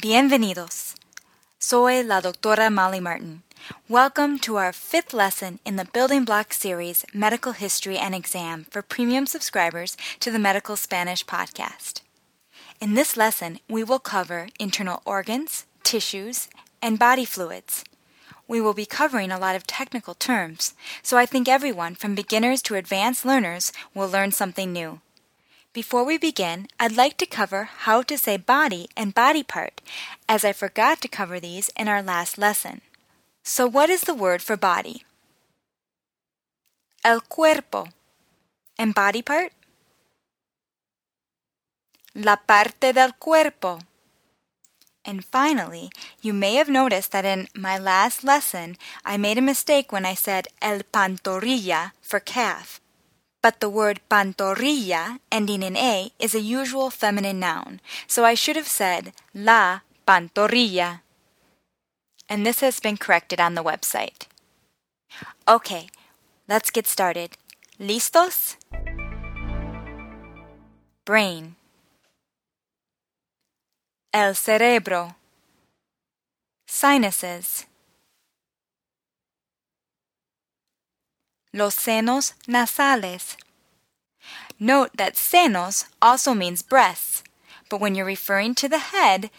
Bienvenidos. Soy la doctora Molly Martin. Welcome to our fifth lesson in the Building Block series Medical History and Exam for premium subscribers to the Medical Spanish podcast. In this lesson, we will cover internal organs, tissues, and body fluids. We will be covering a lot of technical terms, so I think everyone from beginners to advanced learners will learn something new. Before we begin, I'd like to cover how to say body and body part, as I forgot to cover these in our last lesson. So, what is the word for body? El cuerpo. And body part? La parte del cuerpo. And finally, you may have noticed that in my last lesson I made a mistake when I said el pantorrilla for calf. But the word pantorrilla, ending in A, is a usual feminine noun, so I should have said la pantorrilla and this has been corrected on the website. Okay, let's get started. ¿Listos? Brain. El cerebro. Sinuses. Los senos nasales. Note that senos also means breasts, but when you're referring to the head,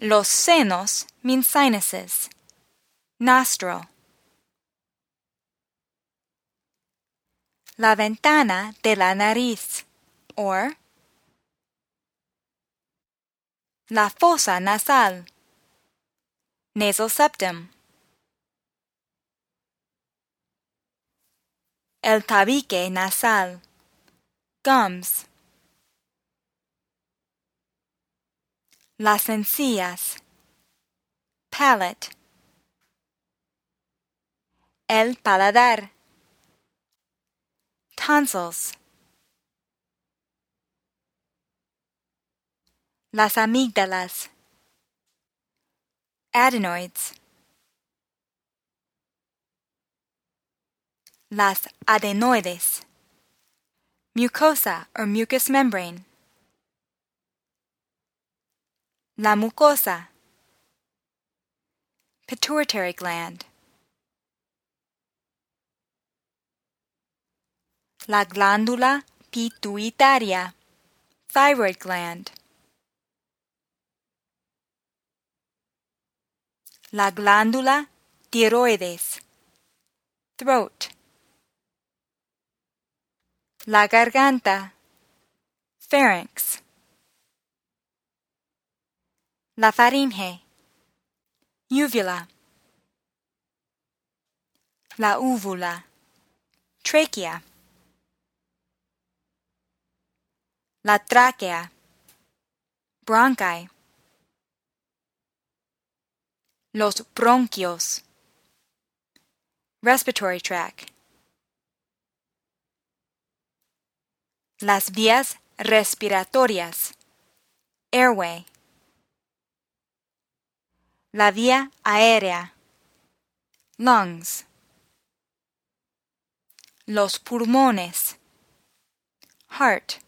los senos means sinuses nostril. La ventana de la nariz, or la fosa nasal, nasal septum. El tabique nasal, gums. Las encías, palate. El paladar, tonsils, las amígdalas, adenoids, las adenoides, mucosa or mucous membrane, la mucosa, pituitary gland. La glándula pituitaria, thyroid gland. La glándula tiroides, throat. La garganta, pharynx. La faringe, uvula. La úvula, trachea. la tráquea, bronchi, los bronquios, respiratory tract, las vías respiratorias, airway, la vía aérea, lungs, los pulmones, heart,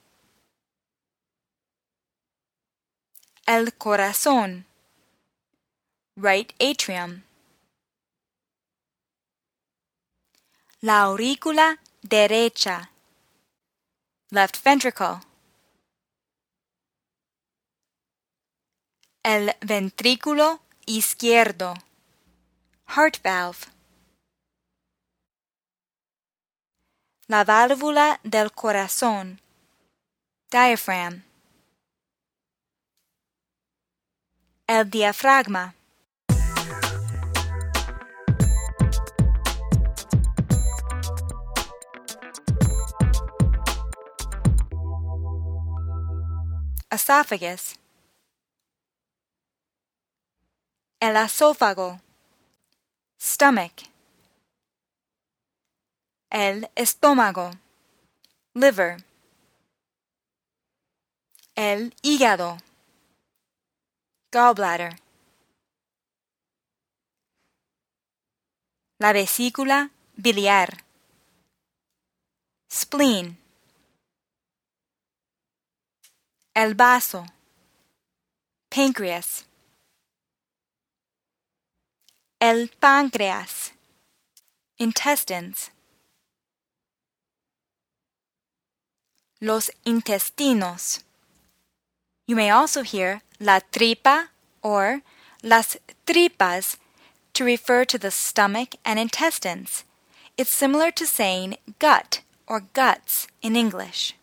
el corazón, right atrium. La aurícula derecha, left ventricle. El ventrículo izquierdo, heart valve. La válvula del corazón, diaphragm. El diafragma. Esophagus. El esófago. Stomach. El estómago. Liver. El hígado gallbladder. La vesícula biliar. Spleen. El bazo. Pancreas. El páncreas. Intestines. Los intestinos. You may also hear la tripa or las tripas to refer to the stomach and intestines. It's similar to saying gut or guts in English.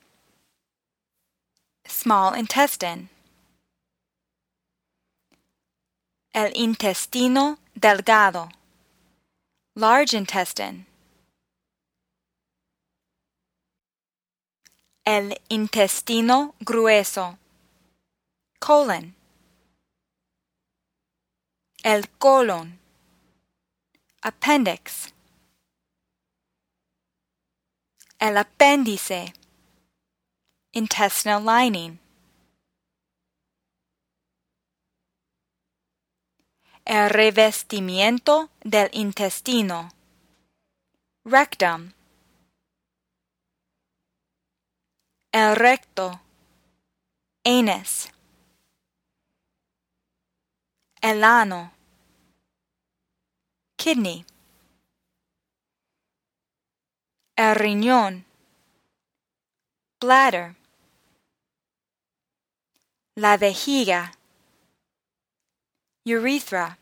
Small intestine. El intestino delgado. Large intestine. El intestino grueso. Colon. El colon. Appendix. El apéndice. Intestinal lining. El revestimiento del intestino. Rectum. El recto. Anus. El ano. Kidney. El riñón. Bladder. La vejiga. Urethra.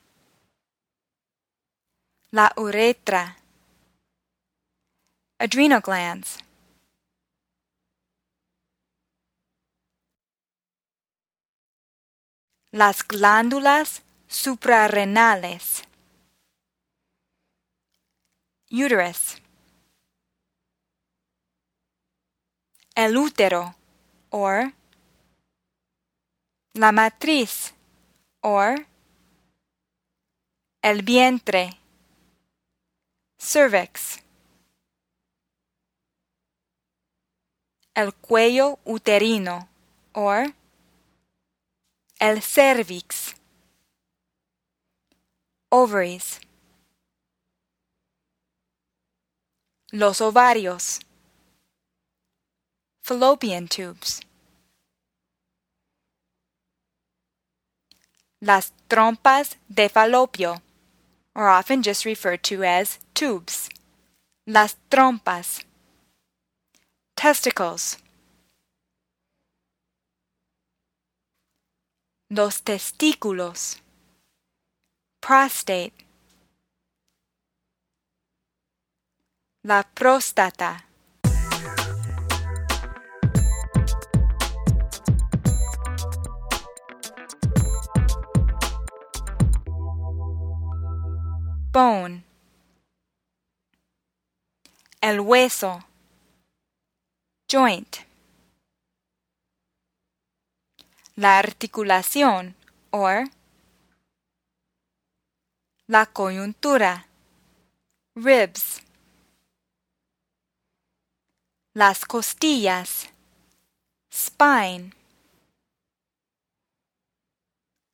La uretra. Adrenal glands. Las glándulas suprarrenales. Uterus. El útero, or la matriz, or el vientre, cervix. El cuello uterino, or el cervix. Ovaries. Los ovarios. Fallopian tubes. Las trompas de falopio are often just referred to as tubes. Las trompas. Testicles. Los testículos. Prostate. La próstata. Bone, el hueso, joint, la articulación or la coyuntura, ribs, las costillas, spine,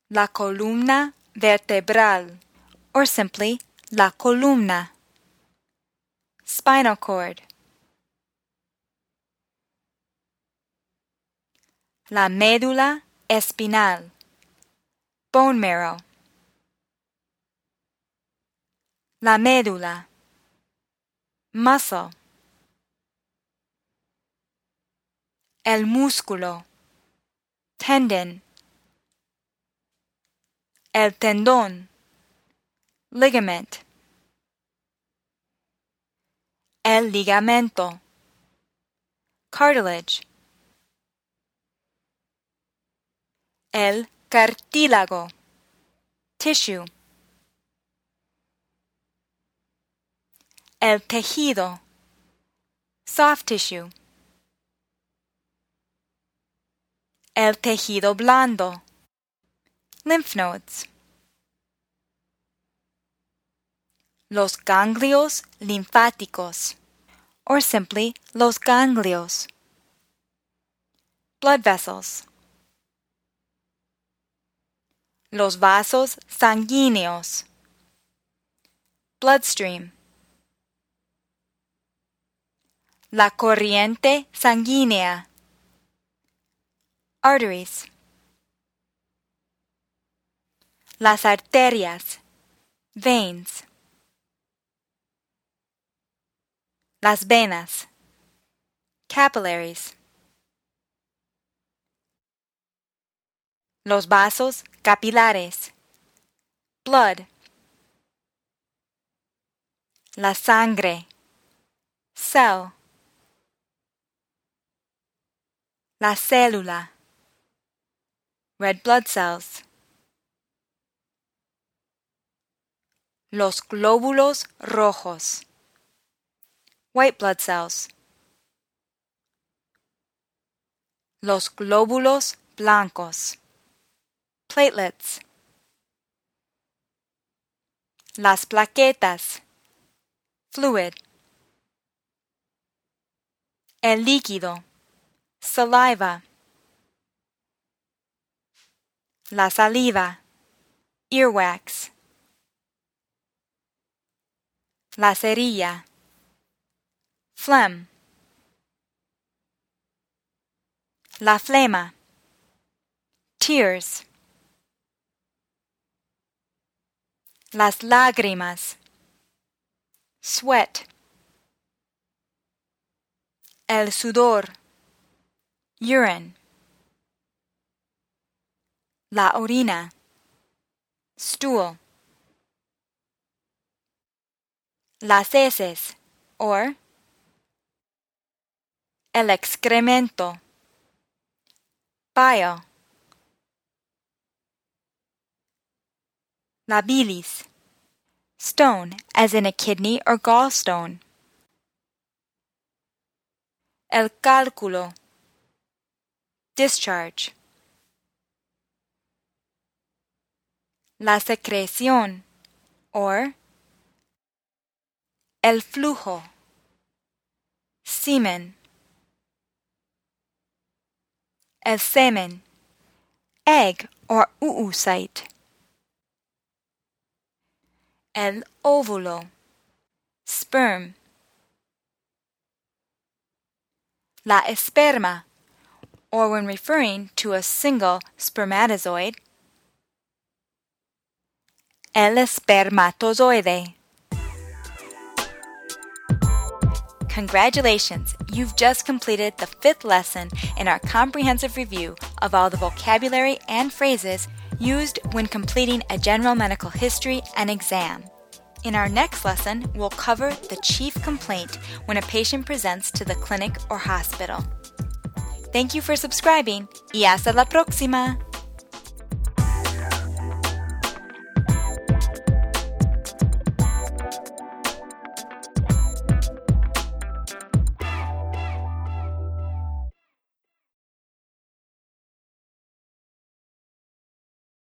la columna vertebral, or simply la columna, spinal cord, la médula espinal, bone marrow, la médula, muscle, el músculo, tendon, el tendón, ligament. El ligamento. Cartilage. El cartílago. Tissue. El tejido. Soft tissue. El tejido blando. Lymph nodes los ganglios linfáticos, or simply los ganglios. Blood vessels. Los vasos sanguíneos. Bloodstream. La corriente sanguínea. Arteries. Las arterias Veins. Las venas. Capillaries. Los vasos capilares. Blood. La sangre. Cell. La célula. Red blood cells. Los glóbulos rojos. White blood cells. Los glóbulos blancos. Platelets. Las plaquetas. Fluid. El líquido. Saliva. La saliva. Earwax. La cerilla. Phlegm. La flema. Tears. Las lágrimas. Sweat. El sudor. Urine. La orina. Stool. Las heces, or el excremento. Bile. La bilis. Stone, as in a kidney or gallstone. El cálculo. Discharge. La secreción, or el flujo. Semen. El semen. Egg or oocyte. El óvulo. Sperm. La esperma, or when referring to a single spermatozoid. El espermatozoide. Congratulations! You've just completed the fifth lesson in our comprehensive review of all the vocabulary and phrases used when completing a general medical history and exam. In our next lesson, we'll cover the chief complaint when a patient presents to the clinic or hospital. Thank you for subscribing y hasta la próxima!